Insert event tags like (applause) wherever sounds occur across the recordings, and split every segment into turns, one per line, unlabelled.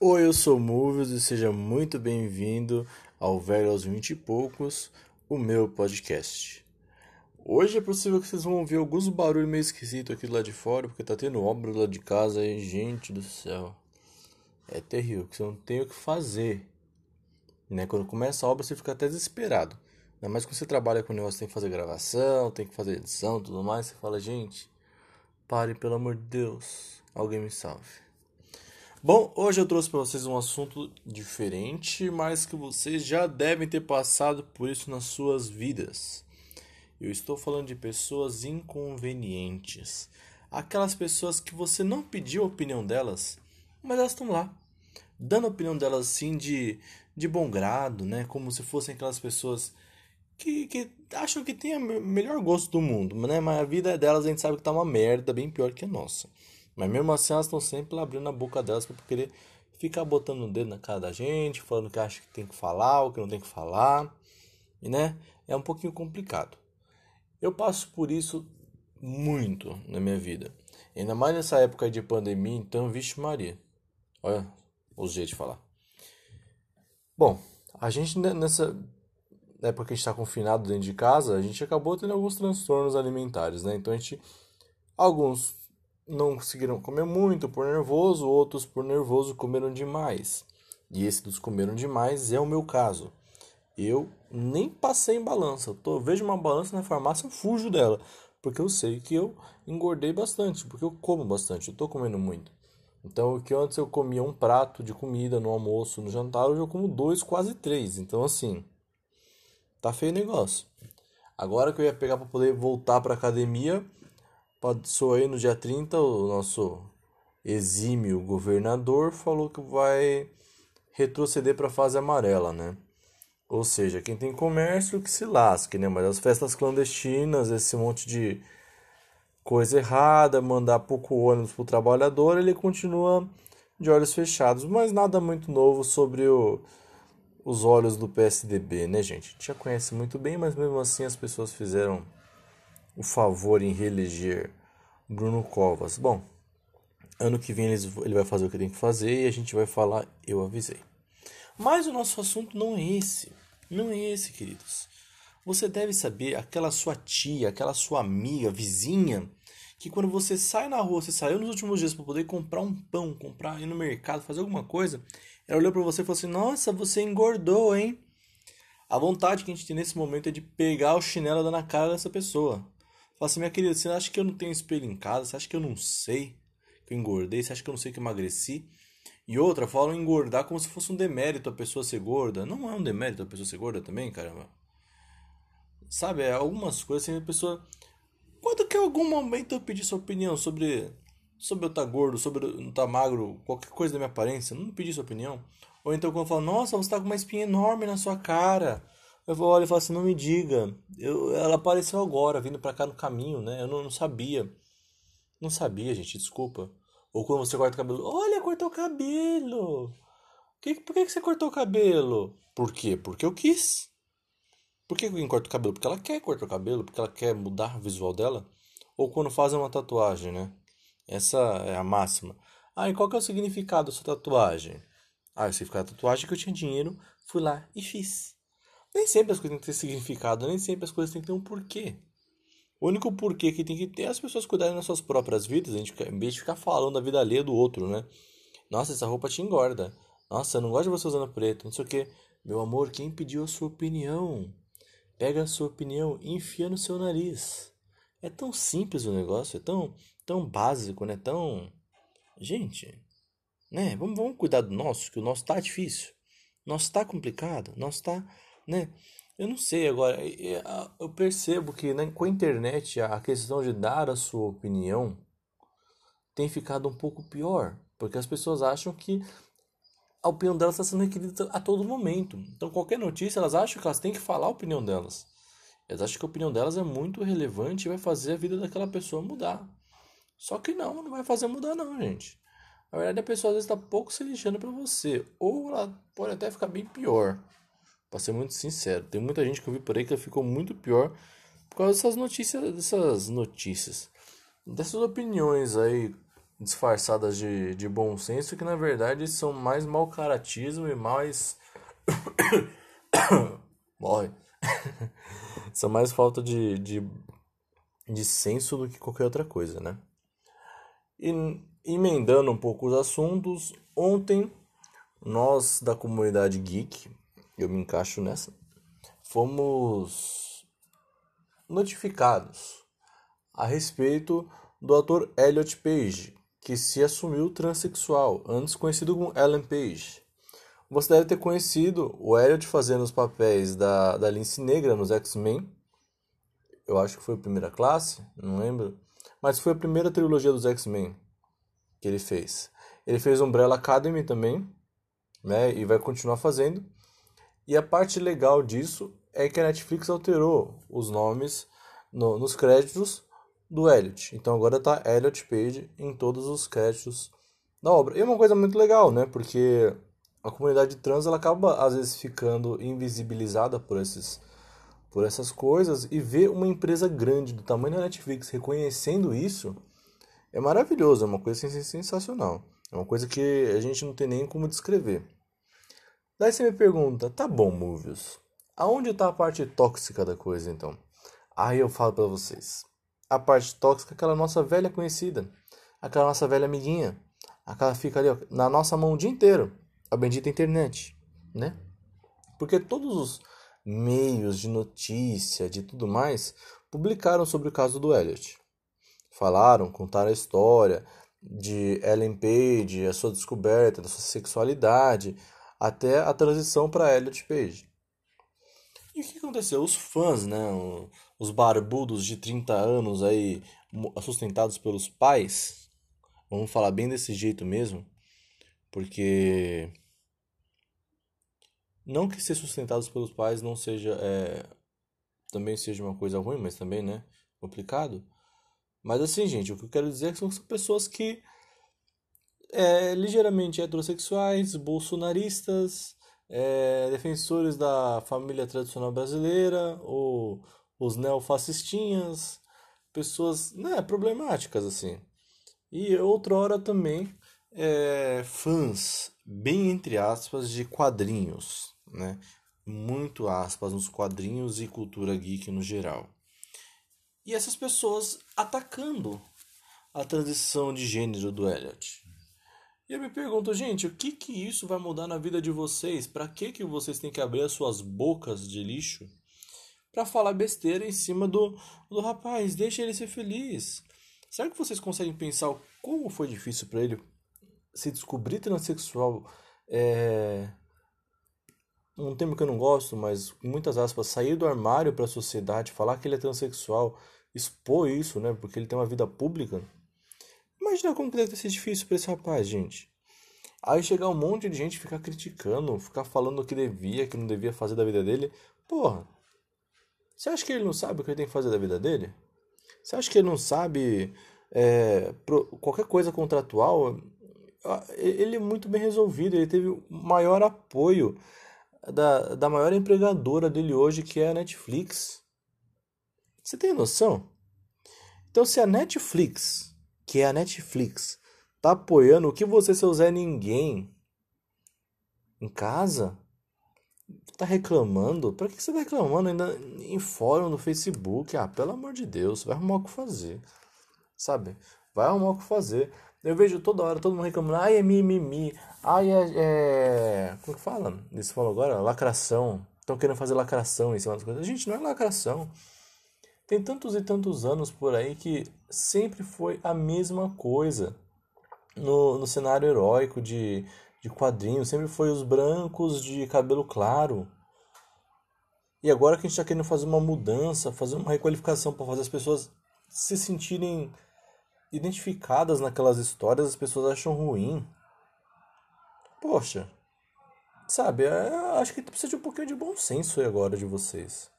Oi, eu sou Movies e seja muito bem-vindo ao Velho aos Vinte e Poucos, o meu podcast. Hoje é possível que vocês vão ouvir alguns barulhos meio esquisitos aqui do lado de fora, porque tá tendo obra do lado de casa e, gente do céu, é terrível, que você não tem o que fazer. Né? Quando começa a obra você fica até desesperado. Ainda mais quando você trabalha com o negócio, tem que fazer gravação, tem que fazer edição tudo mais, você fala, gente, pare pelo amor de Deus, alguém me salve. Bom, hoje eu trouxe para vocês um assunto diferente, mas que vocês já devem ter passado por isso nas suas vidas. Eu estou falando de pessoas inconvenientes. Aquelas pessoas que você não pediu a opinião delas, mas elas estão lá, dando a opinião delas assim de, de bom grado, né? Como se fossem aquelas pessoas que, que acham que tem o melhor gosto do mundo, né? Mas a vida delas a gente sabe que tá uma merda bem pior que a nossa. Mas mesmo assim elas estão sempre abrindo a boca delas para querer ficar botando o dedo na cara da gente, falando que acha que tem que falar ou que não tem que falar. E né? É um pouquinho complicado. Eu passo por isso muito na minha vida. Ainda mais nessa época de pandemia, então, vixe Maria. Olha o jeito de falar. Bom, a gente nessa época que a gente está confinado dentro de casa, a gente acabou tendo alguns transtornos alimentares, né? Então a gente. Alguns não conseguiram comer muito por nervoso, outros por nervoso comeram demais. E esse dos comeram demais é o meu caso. Eu nem passei em balança. Eu tô, vejo uma balança na farmácia, eu fujo dela. Porque eu sei que eu engordei bastante, porque eu como bastante, eu tô comendo muito. Então, o que antes eu comia um prato de comida no almoço, no jantar, hoje eu como dois, quase três. Então, assim, tá feio o negócio. Agora que eu ia pegar para poder voltar para academia, Passou aí no dia 30, o nosso exímio governador falou que vai retroceder para a fase amarela, né? Ou seja, quem tem comércio que se lasque, né? Mas as festas clandestinas, esse monte de coisa errada, mandar pouco ônibus para o trabalhador, ele continua de olhos fechados. Mas nada muito novo sobre o, os olhos do PSDB, né, gente? A gente já conhece muito bem, mas mesmo assim as pessoas fizeram o favor em reeleger Bruno Covas. Bom, ano que vem ele vai fazer o que tem que fazer e a gente vai falar, eu avisei. Mas o nosso assunto não é esse. Não é esse, queridos. Você deve saber aquela sua tia, aquela sua amiga, vizinha, que quando você sai na rua, você saiu nos últimos dias para poder comprar um pão, comprar ir no mercado, fazer alguma coisa, ela olhou para você e falou assim: "Nossa, você engordou, hein?" A vontade que a gente tem nesse momento é de pegar o chinelo e dar na cara dessa pessoa. Fala assim, minha querida, você acha que eu não tenho espelho em casa? Você acha que eu não sei que eu engordei? Você acha que eu não sei que eu emagreci? E outra, falam engordar como se fosse um demérito a pessoa ser gorda. Não é um demérito a pessoa ser gorda também, caramba. Sabe, é algumas coisas assim, a pessoa. Quando que em algum momento eu pedi sua opinião sobre. Sobre eu estar tá gordo, sobre eu não estar tá magro, qualquer coisa da minha aparência, não pedi sua opinião. Ou então quando eu falo, nossa, você está com uma espinha enorme na sua cara. Eu olho e falo assim, não me diga. Eu, ela apareceu agora, vindo pra cá no caminho, né? Eu não, não sabia. Não sabia, gente, desculpa. Ou quando você corta o cabelo, olha, cortou o cabelo. Que, por que, que você cortou o cabelo? Por quê? Porque eu quis. Por que alguém corta o cabelo? Porque ela quer cortar o cabelo, porque ela quer mudar o visual dela. Ou quando fazem uma tatuagem, né? Essa é a máxima. Ah, e qual que é o significado da sua tatuagem? Ah, o significado da tatuagem é que eu tinha dinheiro, fui lá e fiz. Nem sempre as coisas têm que ter significado, nem sempre as coisas têm que ter um porquê. O único porquê que tem que ter é as pessoas cuidarem das suas próprias vidas, a gente, em vez de ficar falando da vida alheia do outro, né? Nossa, essa roupa te engorda. Nossa, eu não gosto de você usando preto, não sei o que. Meu amor, quem pediu a sua opinião? Pega a sua opinião e enfia no seu nariz. É tão simples o negócio, é tão, tão básico, né? Tão. Gente, né? Vamos, vamos cuidar do nosso, que o nosso tá difícil. Nosso tá complicado, nosso tá né? Eu não sei agora, eu percebo que né, com a internet a questão de dar a sua opinião tem ficado um pouco pior, porque as pessoas acham que a opinião delas está sendo requerida a todo momento. Então, qualquer notícia, elas acham que elas têm que falar a opinião delas. Elas acham que a opinião delas é muito relevante e vai fazer a vida daquela pessoa mudar. Só que não, não vai fazer mudar não, gente. Na verdade, a pessoa às vezes está pouco se lixando para você. Ou ela pode até ficar bem pior. Pra ser muito sincero, tem muita gente que eu vi por aí que ficou muito pior por causa dessas notícias, dessas notícias, dessas opiniões aí disfarçadas de, de bom senso que na verdade são mais mau caratismo e mais. (coughs) Morre. (laughs) são mais falta de, de, de senso do que qualquer outra coisa, né? E emendando um pouco os assuntos, ontem nós da comunidade geek, eu me encaixo nessa, fomos notificados a respeito do ator Elliot Page, que se assumiu transexual, antes conhecido como Ellen Page. Você deve ter conhecido o Elliot fazendo os papéis da, da Lince Negra nos X-Men. Eu acho que foi a primeira classe, não lembro. Mas foi a primeira trilogia dos X-Men que ele fez. Ele fez Umbrella Academy também, né? E vai continuar fazendo. E a parte legal disso é que a Netflix alterou os nomes no, nos créditos do Elliot. Então agora tá Elliot Page em todos os créditos da obra. E é uma coisa muito legal, né? Porque a comunidade trans ela acaba às vezes ficando invisibilizada por esses por essas coisas e ver uma empresa grande do tamanho da Netflix reconhecendo isso é maravilhoso, é uma coisa sensacional. É uma coisa que a gente não tem nem como descrever. Daí você me pergunta, tá bom, Movies, aonde está a parte tóxica da coisa então? Aí eu falo para vocês. A parte tóxica é aquela nossa velha conhecida, aquela nossa velha amiguinha, aquela fica ali ó, na nossa mão o dia inteiro a bendita internet, né? Porque todos os meios de notícia, de tudo mais, publicaram sobre o caso do Elliot. Falaram, contaram a história de Ellen Page, a sua descoberta da sua sexualidade, até a transição para Elliot Page. E o que aconteceu? Os fãs, né, os barbudos de 30 anos aí, sustentados pelos pais, vamos falar bem desse jeito mesmo, porque não que ser sustentados pelos pais não seja é, também seja uma coisa ruim, mas também, né, complicado. Mas assim, gente, o que eu quero dizer é que são pessoas que é, ligeiramente heterossexuais, bolsonaristas, é, defensores da família tradicional brasileira, ou os neofascistinhas, pessoas né, problemáticas assim. E outrora também é, fãs, bem entre aspas, de quadrinhos, né? Muito aspas nos quadrinhos e cultura geek no geral. E essas pessoas atacando a transição de gênero do Elliot. E eu me pergunto, gente, o que que isso vai mudar na vida de vocês? Para que que vocês têm que abrir as suas bocas de lixo para falar besteira em cima do, do rapaz? Deixa ele ser feliz. Será que vocês conseguem pensar como foi difícil para ele se descobrir transexual é um termo que eu não gosto, mas muitas aspas, sair do armário para a sociedade, falar que ele é transexual, expor isso, né, porque ele tem uma vida pública. Imagina como deve sido difícil para esse rapaz, gente. Aí chegar um monte de gente ficar criticando, ficar falando o que devia, que não devia fazer da vida dele. Porra, você acha que ele não sabe o que ele tem que fazer da vida dele? Você acha que ele não sabe é, qualquer coisa contratual? ele é muito bem resolvido, ele teve o maior apoio da, da maior empregadora dele hoje, que é a Netflix. Você tem noção? Então, se a Netflix, que é a Netflix, tá apoiando o que você, seu Zé Ninguém, em casa, tá reclamando? Pra que você tá reclamando ainda em fórum no Facebook? Ah, pelo amor de Deus, vai arrumar o que fazer, sabe? Vai arrumar o que fazer. Eu vejo toda hora todo mundo reclamando, ai é mimimi, ai é, é. Como que fala? Eles falam agora? Lacração. Estão querendo fazer lacração em cima das coisas. Gente, não é lacração. Tem tantos e tantos anos por aí que sempre foi a mesma coisa no, no cenário heróico de, de quadrinhos. Sempre foi os brancos de cabelo claro. E agora que a gente está querendo fazer uma mudança, fazer uma requalificação para fazer as pessoas se sentirem identificadas naquelas histórias, as pessoas acham ruim. Poxa, sabe, é, acho que precisa de um pouquinho de bom senso aí agora de vocês.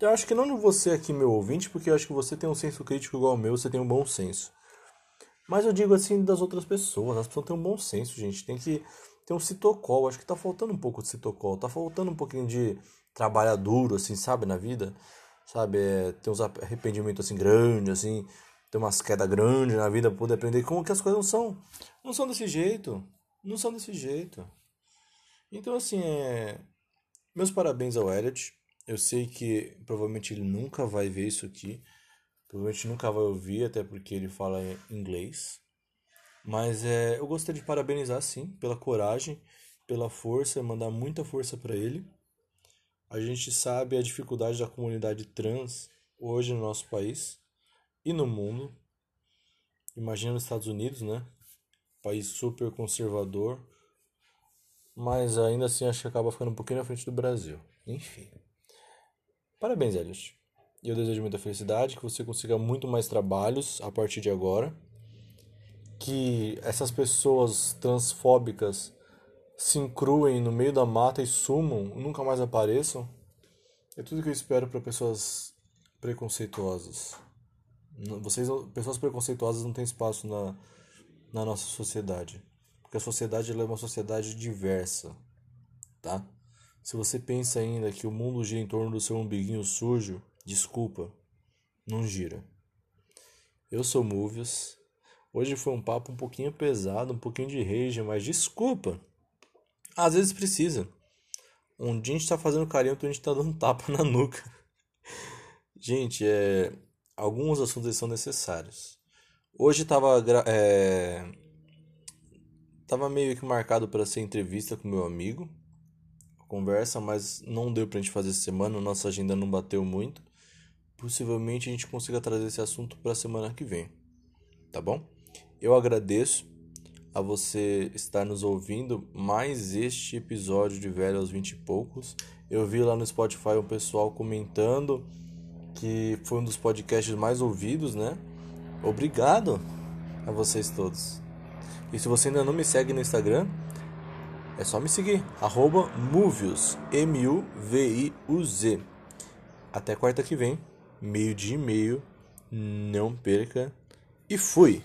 Eu acho que não você aqui, meu ouvinte, porque eu acho que você tem um senso crítico igual ao meu, você tem um bom senso. Mas eu digo assim das outras pessoas, as pessoas têm um bom senso, gente. Tem que ter um citocol. Acho que tá faltando um pouco de citocol. Tá faltando um pouquinho de trabalhar duro, assim, sabe, na vida. Sabe, é, ter uns arrependimentos assim grandes, assim ter umas quedas grandes na vida, poder aprender como que as coisas não são. Não são desse jeito. Não são desse jeito. Então, assim, é... meus parabéns ao Elliot. Eu sei que provavelmente ele nunca vai ver isso aqui. Provavelmente nunca vai ouvir, até porque ele fala inglês. Mas é, eu gostaria de parabenizar, sim, pela coragem, pela força, mandar muita força para ele. A gente sabe a dificuldade da comunidade trans hoje no nosso país e no mundo. Imagina nos Estados Unidos, né? País super conservador. Mas ainda assim acho que acaba ficando um pouquinho na frente do Brasil. Enfim. Parabéns, Elias. E eu desejo muita felicidade, que você consiga muito mais trabalhos a partir de agora. Que essas pessoas transfóbicas se incruem no meio da mata e sumam, nunca mais apareçam. É tudo que eu espero para pessoas preconceituosas. Vocês, pessoas preconceituosas não têm espaço na, na nossa sociedade. Porque a sociedade é uma sociedade diversa, tá? Se você pensa ainda que o mundo gira em torno do seu umbiguinho sujo, desculpa, não gira. Eu sou Movius. Hoje foi um papo um pouquinho pesado, um pouquinho de rage, mas desculpa. Às vezes precisa. Um dia a gente tá fazendo carinho, outro a gente tá dando tapa na nuca. (laughs) Gente, é... alguns assuntos são necessários. Hoje tava, é... tava meio que marcado para ser entrevista com meu amigo, conversa, mas não deu pra gente fazer essa semana, nossa agenda não bateu muito. Possivelmente a gente consiga trazer esse assunto para semana que vem, tá bom? Eu agradeço a você estar nos ouvindo mais este episódio de Velho aos 20 e poucos. Eu vi lá no Spotify o pessoal comentando que foi um dos podcasts mais ouvidos, né? Obrigado a vocês todos. E se você ainda não me segue no Instagram, é só me seguir, arroba M-U-V-I-U-Z. Até quarta que vem, meio dia e meio, não perca, e fui!